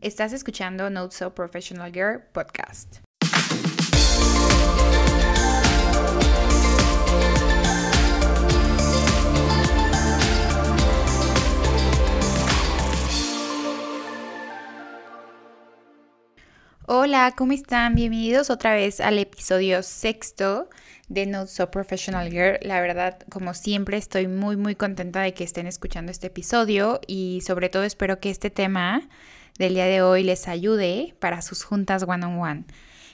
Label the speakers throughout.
Speaker 1: Estás escuchando Not So Professional Girl podcast. Hola, ¿cómo están? Bienvenidos otra vez al episodio sexto de Not So Professional Girl. La verdad, como siempre, estoy muy, muy contenta de que estén escuchando este episodio y sobre todo espero que este tema del día de hoy les ayude para sus juntas one on one.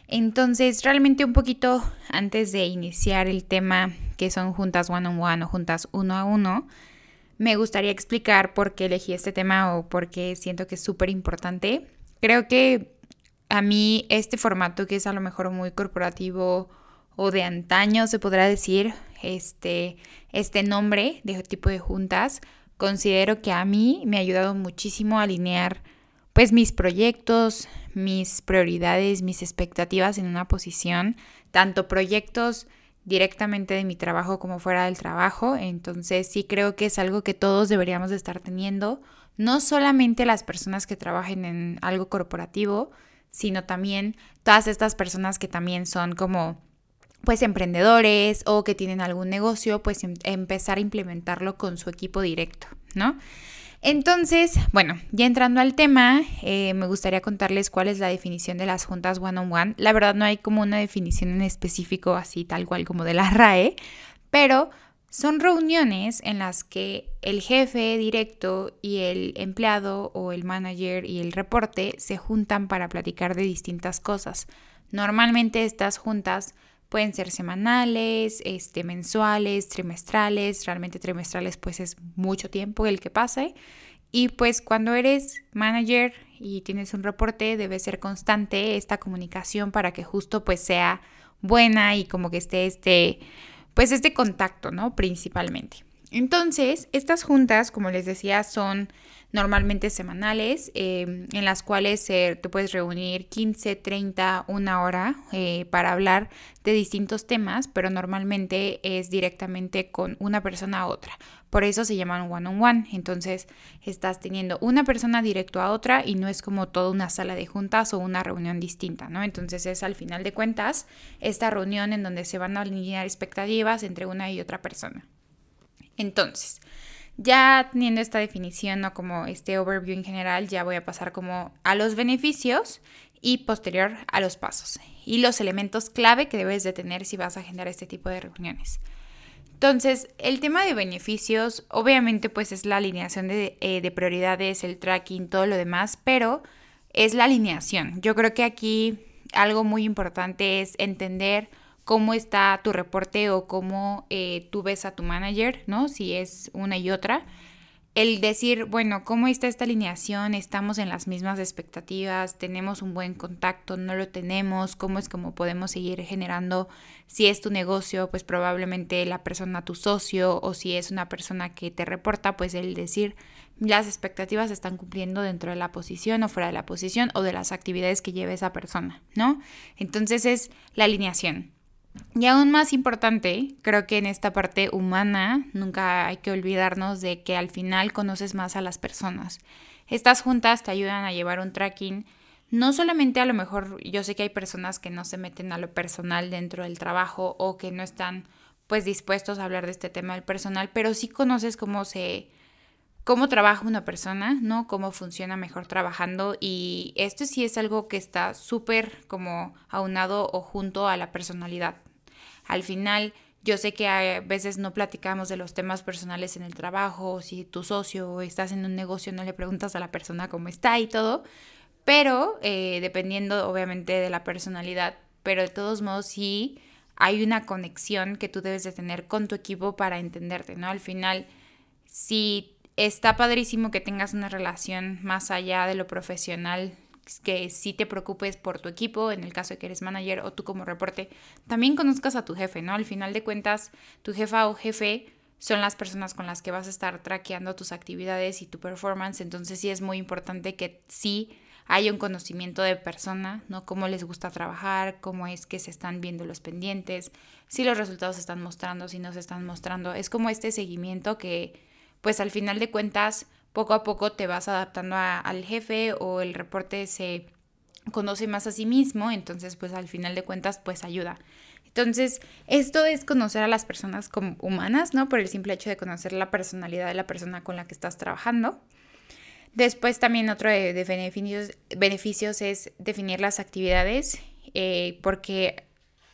Speaker 1: Entonces, realmente un poquito antes de iniciar el tema que son juntas one on one o juntas uno a uno, me gustaría explicar por qué elegí este tema o por qué siento que es súper importante. Creo que a mí este formato que es a lo mejor muy corporativo o de antaño se podrá decir, este, este nombre de tipo de juntas, considero que a mí me ha ayudado muchísimo a alinear pues mis proyectos, mis prioridades, mis expectativas en una posición, tanto proyectos directamente de mi trabajo como fuera del trabajo. Entonces sí creo que es algo que todos deberíamos de estar teniendo, no solamente las personas que trabajen en algo corporativo, sino también todas estas personas que también son como pues emprendedores o que tienen algún negocio, pues em, empezar a implementarlo con su equipo directo, ¿no? Entonces, bueno, ya entrando al tema, eh, me gustaría contarles cuál es la definición de las juntas one-on-one. La verdad no hay como una definición en específico así tal cual como de la RAE, pero son reuniones en las que el jefe directo y el empleado o el manager y el reporte se juntan para platicar de distintas cosas. Normalmente estas juntas pueden ser semanales, este, mensuales, trimestrales, realmente trimestrales pues es mucho tiempo el que pase. Y pues cuando eres manager y tienes un reporte, debe ser constante esta comunicación para que justo pues sea buena y como que esté este, pues este contacto, ¿no? Principalmente. Entonces, estas juntas, como les decía, son normalmente semanales, em, en las cuales te puedes reunir 15, 30, una hora eh, para hablar de distintos temas, pero normalmente es directamente con una persona a otra. Por eso se llaman one-on-one. Entonces, estás teniendo una persona directo a otra y no es como toda una sala de juntas o una reunión distinta, ¿no? Entonces, es al final de cuentas esta reunión en donde se van a alinear expectativas entre una y otra persona. Entonces, ya teniendo esta definición o como este overview en general, ya voy a pasar como a los beneficios y posterior a los pasos y los elementos clave que debes de tener si vas a generar este tipo de reuniones. Entonces, el tema de beneficios, obviamente, pues es la alineación de, eh, de, prioridades, el tracking, todo lo demás, pero es la alineación. Yo creo que aquí algo muy importante es entender cómo está tu reporte o cómo eh, tú ves a tu manager, ¿no? Si es una y otra. El decir, bueno, ¿cómo está esta alineación? ¿Estamos en las mismas expectativas? ¿Tenemos un buen contacto? ¿No lo tenemos? ¿Cómo es como podemos seguir generando? Si es tu negocio, pues probablemente la persona, tu socio, o si es una persona que te reporta, pues el decir, las expectativas se están cumpliendo dentro de la posición o fuera de la posición o de las actividades que lleve esa persona, ¿no? Entonces es la alineación. Y aún más importante, creo que en esta parte humana nunca hay que olvidarnos de que al final conoces más a las personas. Estas juntas te ayudan a llevar un tracking, no solamente a lo mejor yo sé que hay personas que no se meten a lo personal dentro del trabajo o que no están pues dispuestos a hablar de este tema del personal, pero sí conoces cómo se cómo trabaja una persona, ¿no? Cómo funciona mejor trabajando y esto sí es algo que está súper como aunado o junto a la personalidad. Al final, yo sé que a veces no platicamos de los temas personales en el trabajo, si tu socio estás en un negocio no le preguntas a la persona cómo está y todo, pero eh, dependiendo obviamente de la personalidad, pero de todos modos sí hay una conexión que tú debes de tener con tu equipo para entenderte, ¿no? Al final, si está padrísimo que tengas una relación más allá de lo profesional, que si te preocupes por tu equipo, en el caso de que eres manager o tú como reporte, también conozcas a tu jefe, ¿no? Al final de cuentas, tu jefa o jefe son las personas con las que vas a estar traqueando tus actividades y tu performance, entonces sí es muy importante que sí haya un conocimiento de persona, ¿no? Cómo les gusta trabajar, cómo es que se están viendo los pendientes, si los resultados se están mostrando, si no se están mostrando. Es como este seguimiento que pues al final de cuentas poco a poco te vas adaptando al jefe o el reporte se conoce más a sí mismo, entonces pues al final de cuentas pues ayuda. Entonces, esto es conocer a las personas como humanas, ¿no? Por el simple hecho de conocer la personalidad de la persona con la que estás trabajando. Después también otro de, beneficios, beneficios, es definir las actividades, eh, porque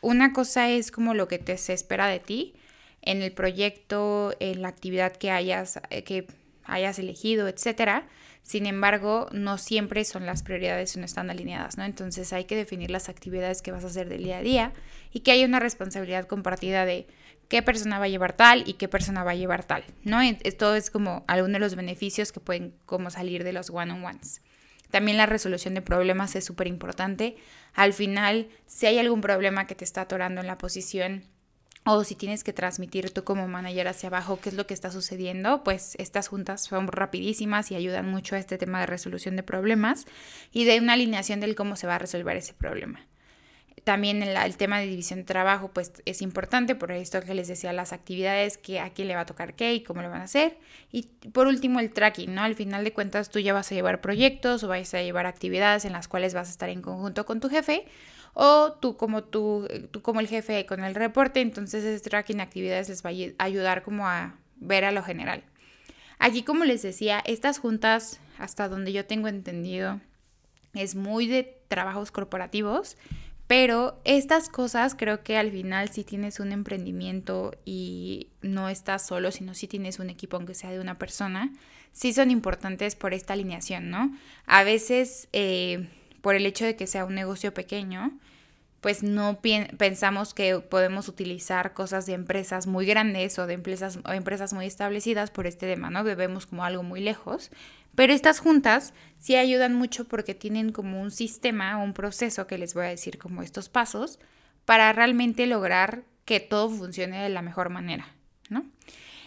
Speaker 1: una cosa es como lo que te se espera de ti en el proyecto, en la actividad que hayas, eh, que hayas elegido, etcétera. Sin embargo, no siempre son las prioridades no están alineadas, ¿no? Entonces hay que definir las actividades que vas a hacer del día a día y que hay una responsabilidad compartida de qué persona va a llevar tal y qué persona va a llevar tal, ¿no? Esto es como alguno de los beneficios que pueden como salir de los one-on-ones. También la resolución de problemas es súper importante. Al final, si hay algún problema que te está atorando en la posición, o si tienes que transmitir tú como manager hacia abajo qué es lo que está sucediendo, pues estas juntas son rapidísimas y ayudan mucho a este tema de resolución de problemas y de una alineación del cómo se va a resolver ese problema. También el, tema de división de trabajo, pues es importante, por esto que les decía, las actividades, que a quién le va a tocar qué y cómo lo van a hacer. Y por último, el tracking, ¿no? Al final de cuentas, tú ya vas a llevar proyectos o vas a llevar actividades en las cuales vas a estar en conjunto con tu jefe o tú como tú, tú como el jefe con el reporte, entonces ese tracking actividades les va a ayudar como a ver a lo general. Aquí, como les decía, estas juntas, hasta donde yo tengo entendido, es muy de trabajos corporativos, pero estas cosas creo que al final si tienes un emprendimiento y no estás solo, sino si tienes un equipo, aunque sea de una persona, sí son importantes por esta alineación, ¿no? A veces... Eh, por el hecho de que sea un negocio pequeño, pues no pensamos que podemos utilizar cosas de empresas muy grandes o de empresas, o empresas muy establecidas por este tema, ¿no? Vemos como algo muy lejos. Pero estas juntas sí ayudan mucho porque tienen como un sistema, un proceso que les voy a decir como estos pasos para realmente lograr que todo funcione de la mejor manera, ¿no?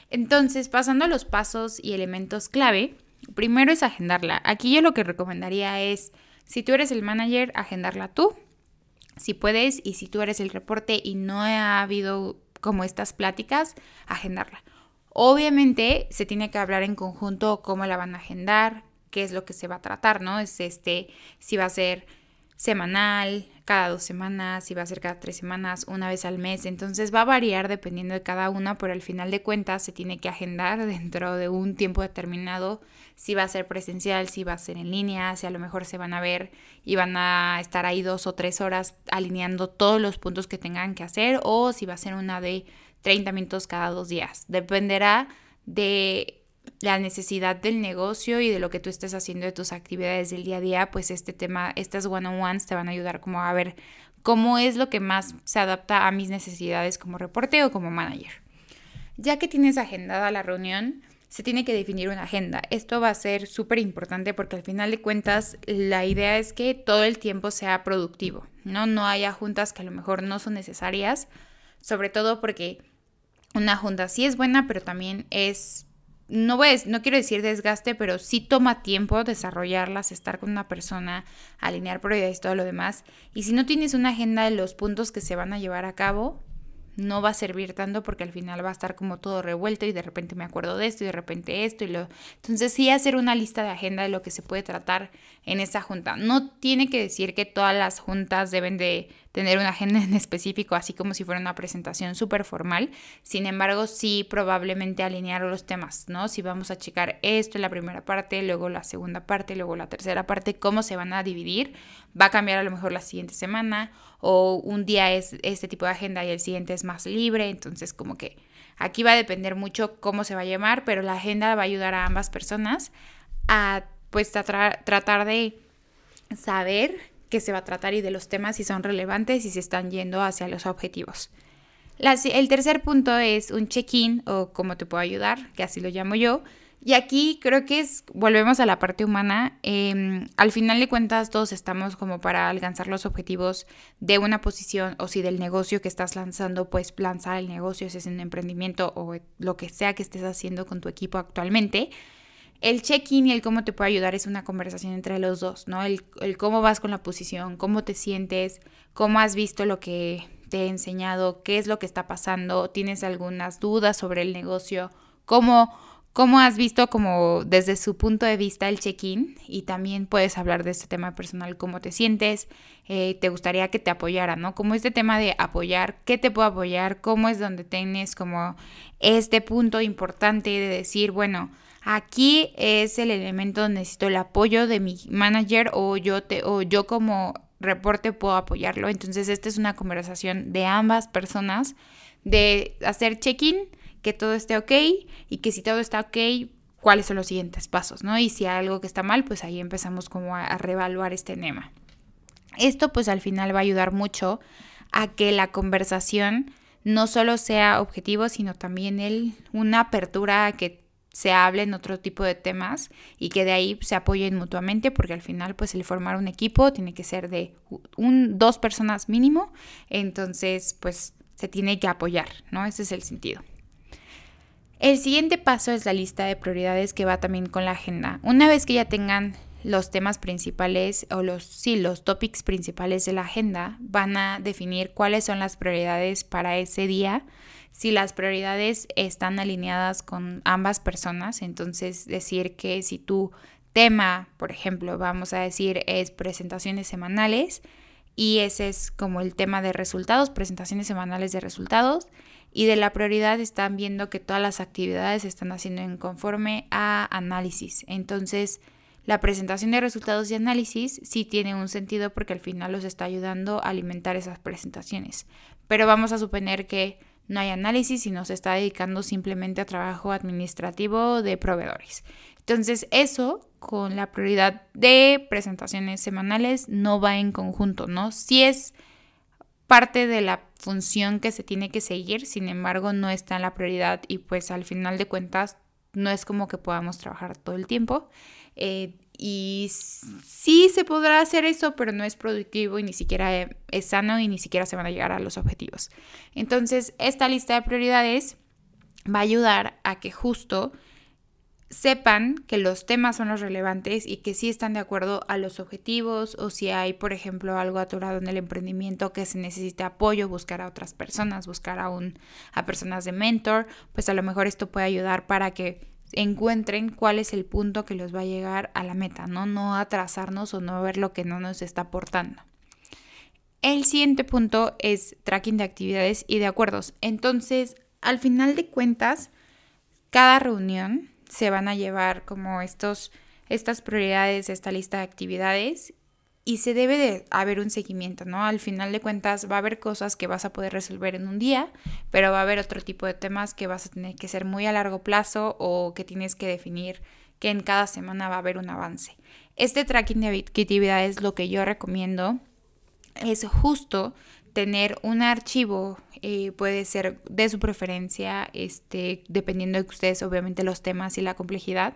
Speaker 1: Entonces, pasando a los pasos y elementos clave, primero es agendarla. Aquí yo lo que recomendaría es si tú eres el manager, agendarla tú, si puedes, y si tú eres el reporte y no ha habido como estas pláticas, agendarla. Obviamente se tiene que hablar en conjunto cómo la van a agendar, qué es lo que se va a tratar, ¿no? Es este, si va a ser semanal, cada dos semanas, si va a ser cada tres semanas, una vez al mes. Entonces va a variar dependiendo de cada una, pero al final de cuentas se tiene que agendar dentro de un tiempo determinado si va a ser presencial, si va a ser en línea, si a lo mejor se van a ver y van a estar ahí dos o tres horas alineando todos los puntos que tengan que hacer o si va a ser una de 30 minutos cada dos días. Dependerá de la necesidad del negocio y de lo que tú estés haciendo de tus actividades del día a día, pues este tema, estas one-on-ones te van a ayudar como a ver cómo es lo que más se adapta a mis necesidades como reporte o como manager. Ya que tienes agendada la reunión, se tiene que definir una agenda. Esto va a ser súper importante porque al final de cuentas la idea es que todo el tiempo sea productivo, ¿no? No haya juntas que a lo mejor no son necesarias, sobre todo porque una junta sí es buena, pero también es no, voy no quiero decir desgaste, pero sí toma tiempo desarrollarlas, estar con una persona, alinear prioridades todo lo demás. Y si no tienes una agenda de los puntos que se van a llevar a cabo, no va a servir tanto porque al final va a estar como todo revuelto y de repente me acuerdo de esto y de repente esto y lo... Entonces sí hacer una lista de agenda de lo que se puede tratar en esa junta. No tiene que decir que todas las juntas deben de tener una agenda en específico, así como si fuera una presentación súper formal. Sin embargo, sí probablemente alinear los temas, ¿no? Si vamos a checar esto en la primera parte, luego la segunda parte, luego la tercera parte, cómo se van a dividir, va a cambiar a lo mejor la siguiente semana o un día es este tipo de agenda y el siguiente es más libre, entonces como que aquí va a depender mucho cómo se va a llamar, pero la agenda va a ayudar a ambas personas a pues tratar de saber que se va a tratar y de los temas si son relevantes y si están yendo hacia los objetivos. el tercer punto es un check-in o cómo te puedo ayudar, que así lo llamo yo. Y aquí creo que es, volvemos a la parte humana, em, al final de cuentas todos estamos como para alcanzar los objetivos de una posición o si del negocio que estás lanzando, pues lanzar el negocio, si es un emprendimiento o lo que sea que estés haciendo con tu equipo actualmente el check-in y el cómo te puede ayudar es una conversación entre los dos, ¿no? El, cómo vas con la posición, cómo te sientes, cómo has visto lo que te he enseñado, qué es lo que está pasando, tienes algunas dudas sobre el negocio, cómo, cómo has visto como desde su punto de vista el check-in y también puedes hablar de este tema personal, cómo te sientes, eh, te gustaría que te apoyara, ¿no? Como este tema de apoyar, ¿qué te puedo apoyar? ¿Cómo es donde tienes como este punto importante de decir, bueno, aquí es el elemento donde necesito el apoyo de mi manager o yo, te, o yo como reporte puedo apoyarlo. Entonces, esta es una conversación de ambas personas de hacer check-in que todo esté ok y que si todo está ok, cuáles son los siguientes pasos, ¿no? Y si hay algo que está mal, pues ahí empezamos como a, reevaluar este tema. Esto pues al final va a ayudar mucho a que la conversación no solo sea objetivo, sino también el, una apertura a que se hable en otro tipo de temas y que de ahí se apoyen mutuamente, porque al final, pues el formar un equipo tiene que ser de un, dos personas mínimo, entonces, pues se tiene que apoyar, ¿no? Ese es el sentido. El siguiente paso es la lista de prioridades que va también con la agenda. Una vez que ya tengan los temas principales o los sí, los topics principales de la agenda, van a definir cuáles son las prioridades para ese día. Si las prioridades están alineadas con ambas personas, entonces decir que si tu tema, por ejemplo, vamos a decir es presentaciones semanales y ese es como el tema de resultados, presentaciones semanales de resultados y de la prioridad están viendo que todas las actividades se están haciendo en conforme a análisis. Entonces, la presentación de resultados y análisis sí tiene un sentido porque al final los está ayudando a alimentar esas presentaciones. Pero vamos a suponer que no hay análisis y nos está dedicando simplemente a trabajo administrativo de proveedores. Entonces, eso con la prioridad de presentaciones semanales no va en conjunto, ¿no? Si es parte de la función que se tiene que seguir, sin embargo no está en la prioridad y pues al final de cuentas no es como que podamos trabajar todo el tiempo. Eh, y sí se podrá hacer eso, pero no es productivo y ni siquiera eh, es sano y ni siquiera se van a llegar a los objetivos. Entonces, esta lista de prioridades va a ayudar a que justo sepan que los temas son los relevantes y que sí están de acuerdo a los objetivos o si hay, por ejemplo, algo atorado en el emprendimiento que se necesita apoyo, buscar a otras personas, buscar a, un, a personas de mentor, pues a lo mejor esto puede ayudar para que encuentren cuál es el punto que los va a llegar a la meta, ¿no? No atrasarnos o no ver lo que no nos está aportando. El siguiente punto es tracking de actividades y de acuerdos. Entonces, al final de cuentas, cada reunión se van a llevar como estos, estas prioridades, esta lista de actividades y se debe de haber un seguimiento, ¿no? Al final de cuentas va a haber cosas que vas a poder resolver en un día, pero va a haber otro tipo de temas que vas a tener que ser muy a largo plazo o que tienes que definir que en cada semana va a haber un avance. Este tracking de actividades lo que yo recomiendo es justo tener un archivo, eh, puede ser de su preferencia, este, dependiendo de ustedes, obviamente, los temas y la complejidad,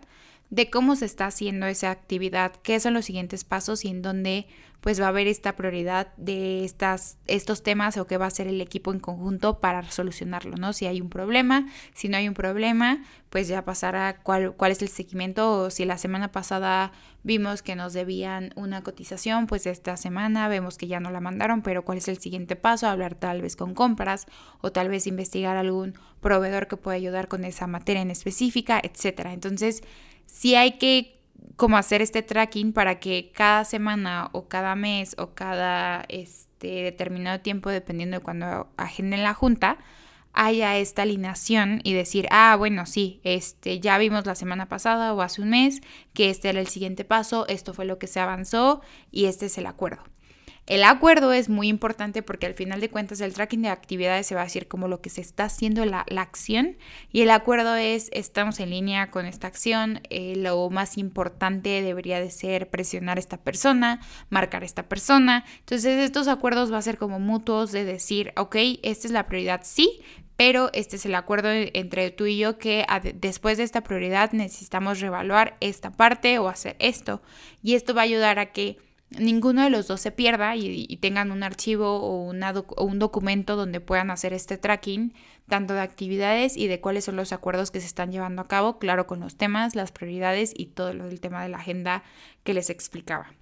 Speaker 1: de cómo se está haciendo esa actividad, qué son los siguientes pasos y en dónde pues va a haber esta prioridad de estas, estos temas o qué va a hacer el equipo en conjunto para solucionarlo, ¿no? Si hay un problema, si no hay un problema, pues ya pasará cuál, cuál es el seguimiento o si la semana pasada vimos que nos debían una cotización, pues esta semana vemos que ya no la mandaron, pero cuál es el siguiente paso, hablar tal vez con compras o tal vez investigar algún proveedor que pueda ayudar con esa materia en específica, etcétera. Entonces, si hay que como hacer este tracking para que cada semana o cada mes o cada este, determinado tiempo, dependiendo de cuando agenden la junta, haya esta alineación y decir, ah, bueno, sí, este, ya vimos la semana pasada o hace un mes que este era el siguiente paso, esto fue lo que se avanzó y este es el acuerdo. El acuerdo es muy importante porque al final de cuentas el tracking de actividades se va a decir como lo que se está haciendo la, la acción y el acuerdo es estamos en línea con esta acción, eh, lo más importante debería de ser presionar a esta persona, marcar a esta persona. Entonces estos acuerdos va a ser como mutuos de decir, ok, esta es la prioridad, sí, pero este es el acuerdo entre tú y yo que después de esta prioridad necesitamos reevaluar esta parte o hacer esto y esto va a ayudar a que ninguno de los dos se pierda y, tengan un archivo o, un documento donde puedan hacer este tracking, tanto de actividades y de cuáles son los acuerdos que se están llevando a cabo, claro, con los temas, las prioridades y todo lo del tema de la agenda que les explicaba.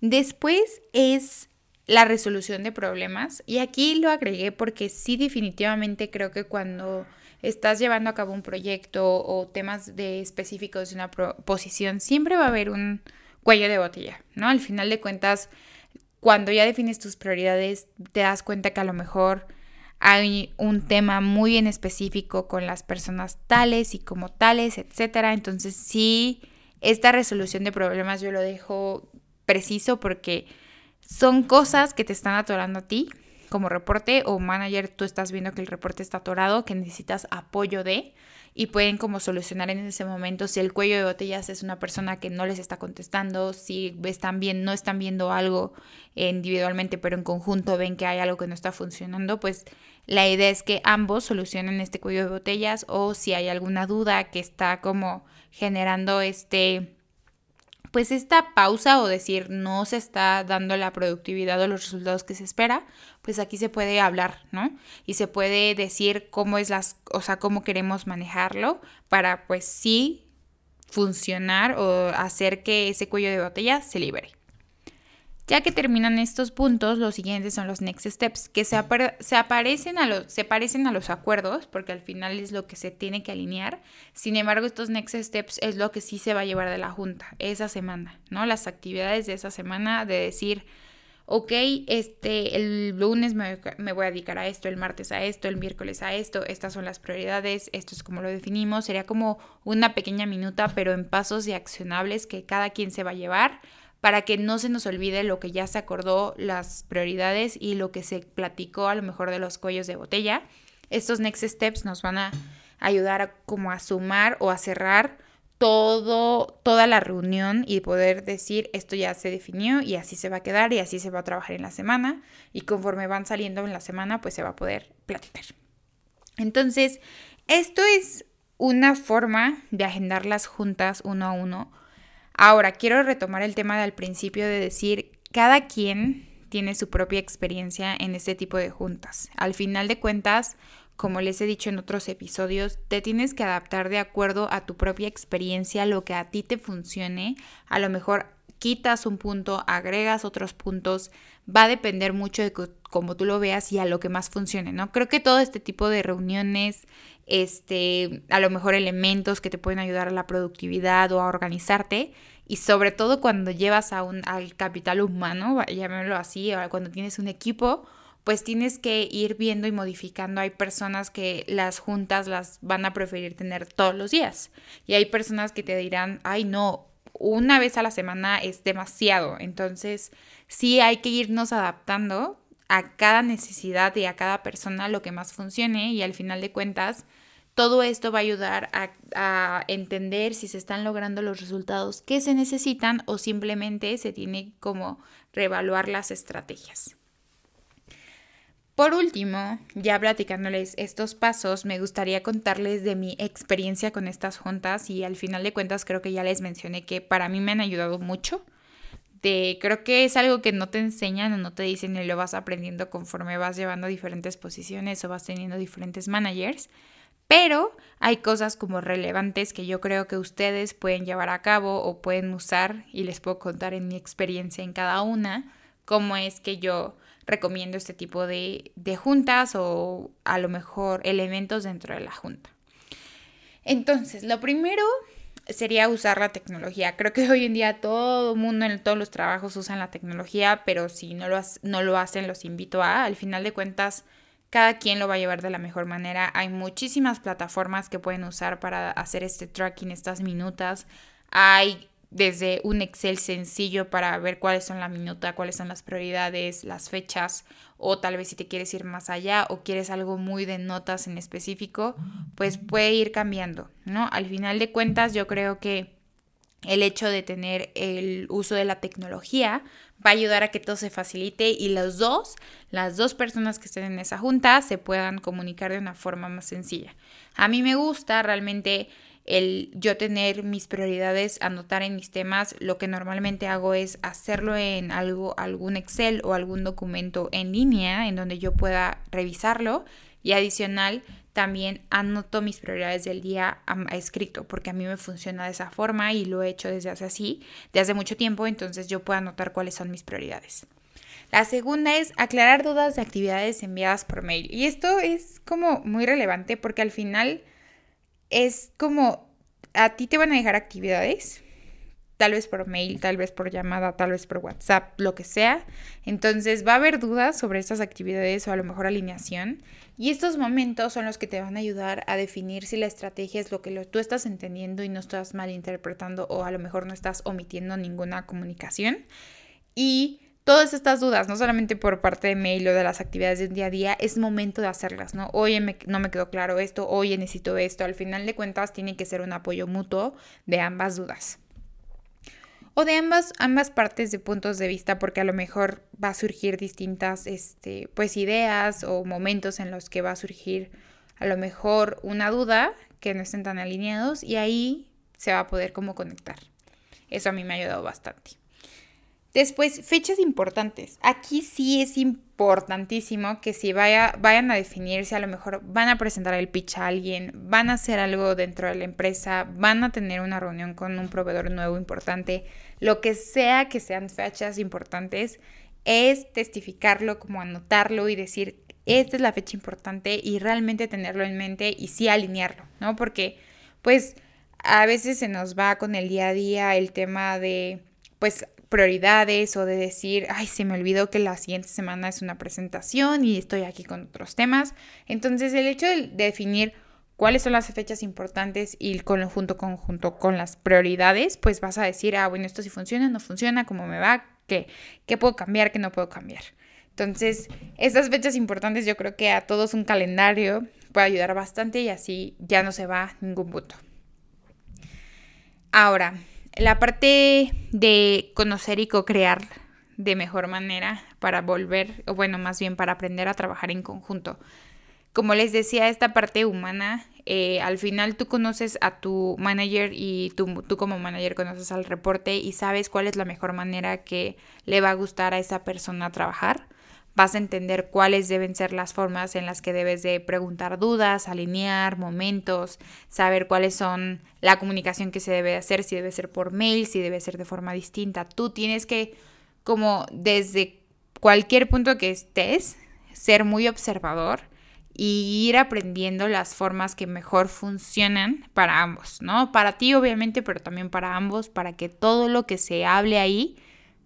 Speaker 1: Después es la resolución de problemas y aquí lo agregué porque sí definitivamente creo que cuando estás llevando a cabo un proyecto o temas de específicos de una posición, siempre va a haber un cuello de botella, ¿no? Al final de cuentas, cuando ya defines tus prioridades, te das cuenta que a lo mejor hay un tema muy en específico con las personas tales y como tales, etcétera. Entonces, sí, esta resolución de problemas yo lo dejo preciso porque son cosas que te están atorando a ti como reporte o manager, tú estás viendo que el reporte está atorado, que necesitas apoyo de y pueden como solucionar en ese momento si el cuello de botellas es una persona que no les está contestando, si están bien, no están viendo algo individualmente, pero en conjunto ven que hay algo que no está funcionando, pues la idea es que ambos solucionen este cuello de botellas o si hay alguna duda que está como generando este pues esta pausa o decir no se está dando la productividad o los resultados que se espera, pues aquí se puede hablar, ¿no? Y se puede decir cómo es las, o sea, cómo queremos manejarlo para pues sí funcionar o hacer que ese cuello de botella se libere. Ya que terminan estos puntos, los siguientes son los next steps, que se, aparecen a los, se parecen a los acuerdos, porque al final es lo que se tiene que alinear. Sin embargo, estos next steps es lo que sí se va a llevar de la junta esa semana, ¿no? Las actividades de esa semana de decir, ok, este, el lunes me, me, voy a dedicar a esto, el martes a esto, el miércoles a esto, estas son las prioridades, esto es como lo definimos, sería como una pequeña minuta, pero en pasos y accionables que cada quien se va a llevar para que no se nos olvide lo que ya se acordó, las prioridades y lo que se platicó a lo mejor de los cuellos de botella. Estos next steps nos van a ayudar a, como a sumar o a cerrar todo, toda la reunión y poder decir esto ya se definió y así se va a quedar y así se va a trabajar en la semana y conforme van saliendo en la semana pues se va a poder platicar. Entonces, esto es una forma de agendar las juntas uno a uno Ahora, quiero retomar el tema del principio de decir, cada quien tiene su propia experiencia en este tipo de juntas. Al final de cuentas, como les he dicho en otros episodios, te tienes que adaptar de acuerdo a tu propia experiencia, lo que a ti te funcione. A lo mejor quitas un punto, agregas otros puntos, va a depender mucho de cómo tú lo veas y a lo que más funcione, ¿no? Creo que todo este tipo de reuniones, este, a lo mejor elementos que te pueden ayudar a la productividad o a organizarte, y sobre todo cuando llevas a un, al capital humano, llamémoslo así, cuando tienes un equipo, pues tienes que ir viendo y modificando. Hay personas que las juntas las van a preferir tener todos los días y hay personas que te dirán, ay no, una vez a la semana es demasiado. Entonces, sí hay que irnos adaptando a cada necesidad y a cada persona lo que más funcione y al final de cuentas, todo esto va a ayudar a, a, entender si se están logrando los resultados que se necesitan o simplemente se tiene como reevaluar las estrategias. Por último, ya platicándoles estos pasos, me gustaría contarles de mi experiencia con estas juntas y al final de cuentas creo que ya les mencioné que para mí me han ayudado mucho. De, creo que es algo que no te enseñan o no te dicen y lo vas aprendiendo conforme vas llevando diferentes posiciones o vas teniendo diferentes managers. Pero hay cosas como relevantes que yo creo que ustedes pueden llevar a cabo o pueden usar y les puedo contar en mi experiencia en cada una, cómo es que yo recomiendo este tipo de, juntas o a lo mejor elementos dentro de la junta. Entonces, lo primero sería usar la tecnología. Creo que hoy en día todo el mundo en todos los trabajos usan la tecnología, pero si no lo, no lo hacen, los invito a, al final de cuentas, cada quien lo va a llevar de la mejor manera. Hay muchísimas plataformas que pueden usar para hacer este tracking, estas minutas. Hay desde un Excel sencillo para ver cuáles son la minuta, cuáles son las prioridades, las fechas, o tal vez si te quieres ir más allá o quieres algo muy de notas en específico, pues puede ir cambiando, ¿no? Al final de cuentas, yo creo que el hecho de tener el uso de la tecnología va a ayudar a que todo se facilite y los dos, las dos personas que estén en esa junta, se puedan comunicar de una forma más sencilla. A mí me gusta realmente el yo tener mis prioridades, anotar en mis temas, lo que normalmente hago es hacerlo en algo, algún Excel o algún documento en línea en donde yo pueda revisarlo y adicional también anoto mis prioridades del día escrito porque a mí me funciona de esa forma y lo he hecho desde hace así, desde hace mucho tiempo, entonces yo puedo anotar cuáles son mis prioridades. La segunda es aclarar dudas de actividades enviadas por mail. Y esto es como muy relevante porque al final es como a ti te van a dejar actividades tal vez por mail, tal vez por llamada, tal vez por WhatsApp, lo que sea. Entonces va a haber dudas sobre estas actividades o a lo mejor alineación. Y estos momentos son los que te van a ayudar a definir si la estrategia es lo que tú estás entendiendo y no estás malinterpretando o a lo mejor no estás omitiendo ninguna comunicación. Y todas estas dudas, no solamente por parte de mail o de las actividades del día a día, es momento de hacerlas, ¿no? Oye, no me quedó claro esto, oye, necesito esto. Al final de cuentas, tiene que ser un apoyo mutuo de ambas dudas o de ambas, ambas partes de puntos de vista, porque a lo mejor va a surgir distintas este, pues, ideas o momentos en los que va a surgir a lo mejor una duda que no estén tan alineados y ahí se va a poder como conectar. Eso a mí me ha ayudado bastante. Después, fechas importantes. Aquí sí es importantísimo que si vaya, vayan a definirse, a lo mejor van a presentar el pitch a alguien, van a hacer algo dentro de la empresa, van a tener una reunión con un proveedor nuevo importante, lo que sea que sean fechas importantes, es testificarlo, como anotarlo y decir, esta es la fecha importante y realmente tenerlo en mente y sí alinearlo, ¿no? Porque pues a veces se nos va con el día a día el tema de pues prioridades o de decir, ay, se me olvidó que la siguiente semana es una presentación y estoy aquí con otros temas. Entonces, el hecho de definir cuáles son las fechas importantes y con, junto, con, junto con las prioridades, pues vas a decir, ah, bueno, esto sí funciona, no funciona, cómo me va, qué, qué puedo cambiar, qué no puedo cambiar. Entonces, estas fechas importantes yo creo que a todos un calendario puede ayudar bastante y así ya no se va a ningún punto. Ahora, la parte de conocer y co-crear de mejor manera para volver, o bueno, más bien para aprender a trabajar en conjunto. Como les decía, esta parte humana, eh, al final tú conoces a tu manager y tú, tú como manager conoces al reporte y sabes cuál es la mejor manera que le va a gustar a esa persona trabajar vas a entender cuáles deben ser las formas en las que debes de preguntar dudas, alinear momentos, saber cuáles son la comunicación que se debe hacer, si debe ser por mail, si debe ser de forma distinta. Tú tienes que, como desde cualquier punto que estés, ser muy observador y ir aprendiendo las formas que mejor funcionan para ambos, ¿no? Para ti obviamente, pero también para ambos, para que todo lo que se hable ahí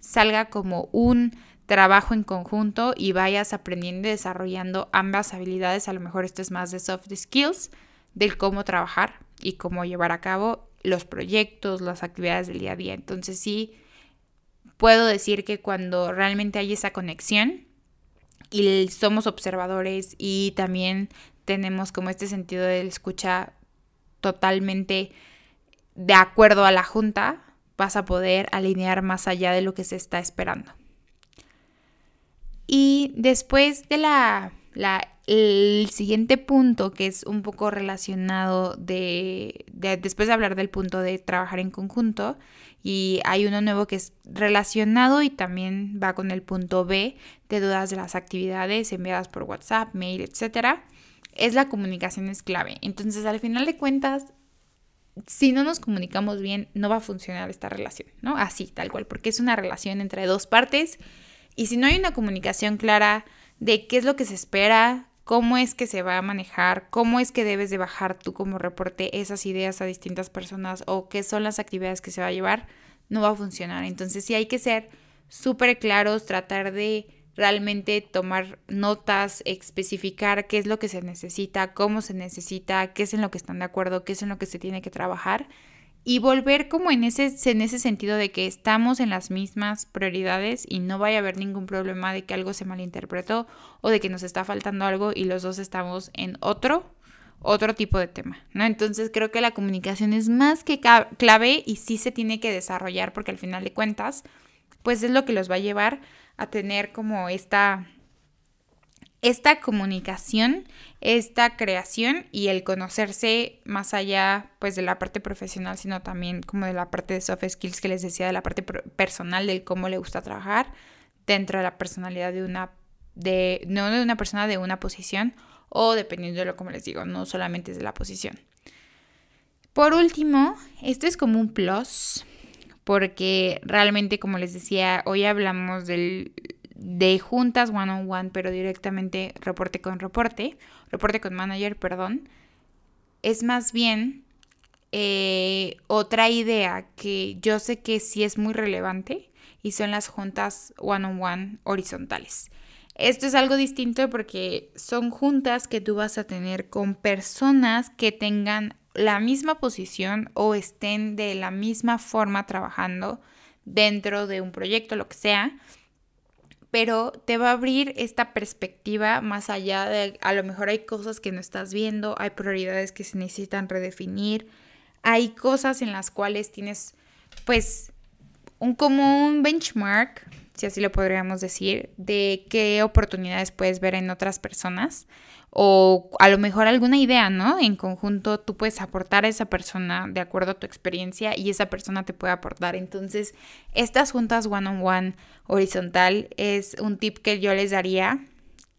Speaker 1: salga como un trabajo en conjunto y vayas aprendiendo y desarrollando ambas habilidades. A lo mejor esto es más de soft skills, del cómo trabajar y cómo llevar a cabo los proyectos, las actividades del día a día. Entonces sí, puedo decir que cuando realmente hay esa conexión y somos observadores y también tenemos como este sentido de escucha totalmente de acuerdo a la junta, vas a poder alinear más allá de lo que se está esperando. Y después de la, siguiente punto, que es un poco relacionado de, después de hablar del punto de trabajar en conjunto, y hay uno nuevo que es relacionado y también va con el punto B de dudas de las actividades enviadas por WhatsApp, mail, etcétera, es la comunicación es clave. Entonces, al final de cuentas, si no nos comunicamos bien, no va a funcionar esta relación, ¿no? Así, tal cual, porque es una relación entre dos partes y si no hay una comunicación clara de qué es lo que se espera, cómo es que se va a manejar, cómo es que debes de bajar tú como reporte esas ideas a distintas personas o qué son las actividades que se va a llevar, no va a funcionar. Entonces sí hay que ser súper claros, tratar de realmente tomar notas, especificar qué es lo que se necesita, cómo se necesita, qué es en lo que están de acuerdo, qué es en lo que se tiene que trabajar y volver como en ese, en ese sentido de que estamos en las mismas prioridades y no vaya a haber ningún problema de que algo se malinterpretó o de que nos está faltando algo y los dos estamos en otro, otro tipo de tema, ¿no? Entonces creo que la comunicación es más que clave y sí se tiene que desarrollar porque al final de cuentas, pues es lo que los va a llevar a tener como esta esta comunicación, esta creación y el conocerse más allá pues de la parte profesional, sino también como de la parte de soft skills que les decía, de la parte personal, del cómo le gusta trabajar dentro de la personalidad de una, de, no de una persona, de una posición o dependiendo de lo como les digo, no solamente es de la posición. Por último, esto es como un plus, porque realmente como les decía, hoy hablamos del de juntas one on one, pero directamente reporte con reporte, reporte con manager, perdón, es más bien eh, otra idea que yo sé que sí es muy relevante y son las juntas one on one horizontales. Esto es algo distinto porque son juntas que tú vas a tener con personas que tengan la misma posición o estén de la misma forma trabajando dentro de un proyecto, lo que sea, pero te va a abrir esta perspectiva más allá de a lo mejor hay cosas que no estás viendo, hay prioridades que se necesitan redefinir, hay cosas en las cuales tienes pues un común benchmark si así lo podríamos decir, de qué oportunidades puedes ver en otras personas o a lo mejor alguna idea, ¿no? En conjunto tú puedes aportar a esa persona de acuerdo a tu experiencia y esa persona te puede aportar. Entonces, estas juntas one-on-one horizontal es un tip que yo les daría,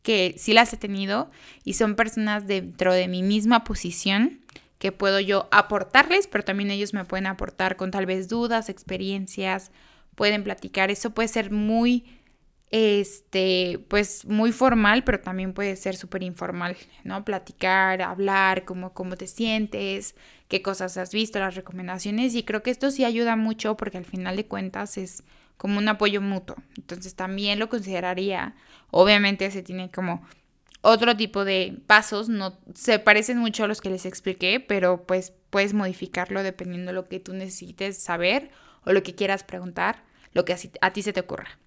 Speaker 1: que sí las he tenido y son personas dentro de mi misma posición que puedo yo aportarles, pero también ellos me pueden aportar con tal vez dudas, experiencias pueden platicar. Eso puede ser muy, este, pues muy formal, pero también puede ser súper informal, ¿no? Platicar, hablar, cómo, cómo te sientes, qué cosas has visto, las recomendaciones. Y creo que esto sí ayuda mucho porque al final de cuentas es como un apoyo mutuo. Entonces también lo consideraría. Obviamente se tiene como otro tipo de pasos, no se parecen mucho a los que les expliqué, pero pues puedes modificarlo dependiendo de lo que tú necesites saber o lo que quieras preguntar, lo que a ti se te ocurra.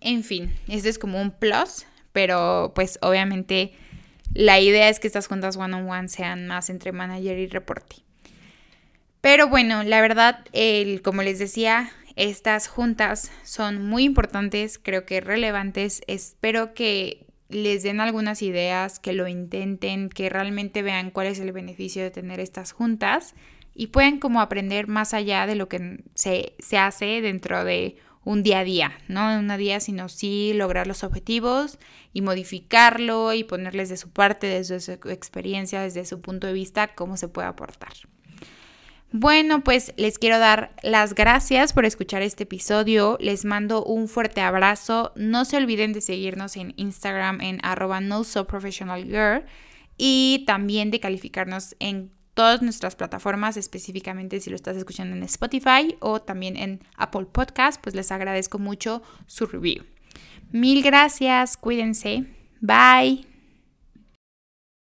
Speaker 1: En fin, este es como un plus, pero pues obviamente la idea es que estas juntas one-on-one sean más entre manager y reporte. Pero bueno, la verdad, el, como les decía, estas juntas son muy importantes, creo que relevantes. Espero que les den algunas ideas, que lo intenten, que realmente vean cuál es el beneficio de tener estas juntas y pueden como aprender más allá de lo que se, hace dentro de un día a día, no en un día, sino sí lograr los objetivos y modificarlo y ponerles de su parte, desde su experiencia, desde su punto de vista, cómo se puede aportar. Bueno, pues les quiero dar las gracias por escuchar este episodio. Les mando un fuerte abrazo. No se olviden de seguirnos en Instagram en arroba no professional y también de calificarnos en todas nuestras plataformas, específicamente si lo estás escuchando en Spotify o también en Apple Podcast, pues les agradezco mucho su review. Mil gracias, cuídense. Bye.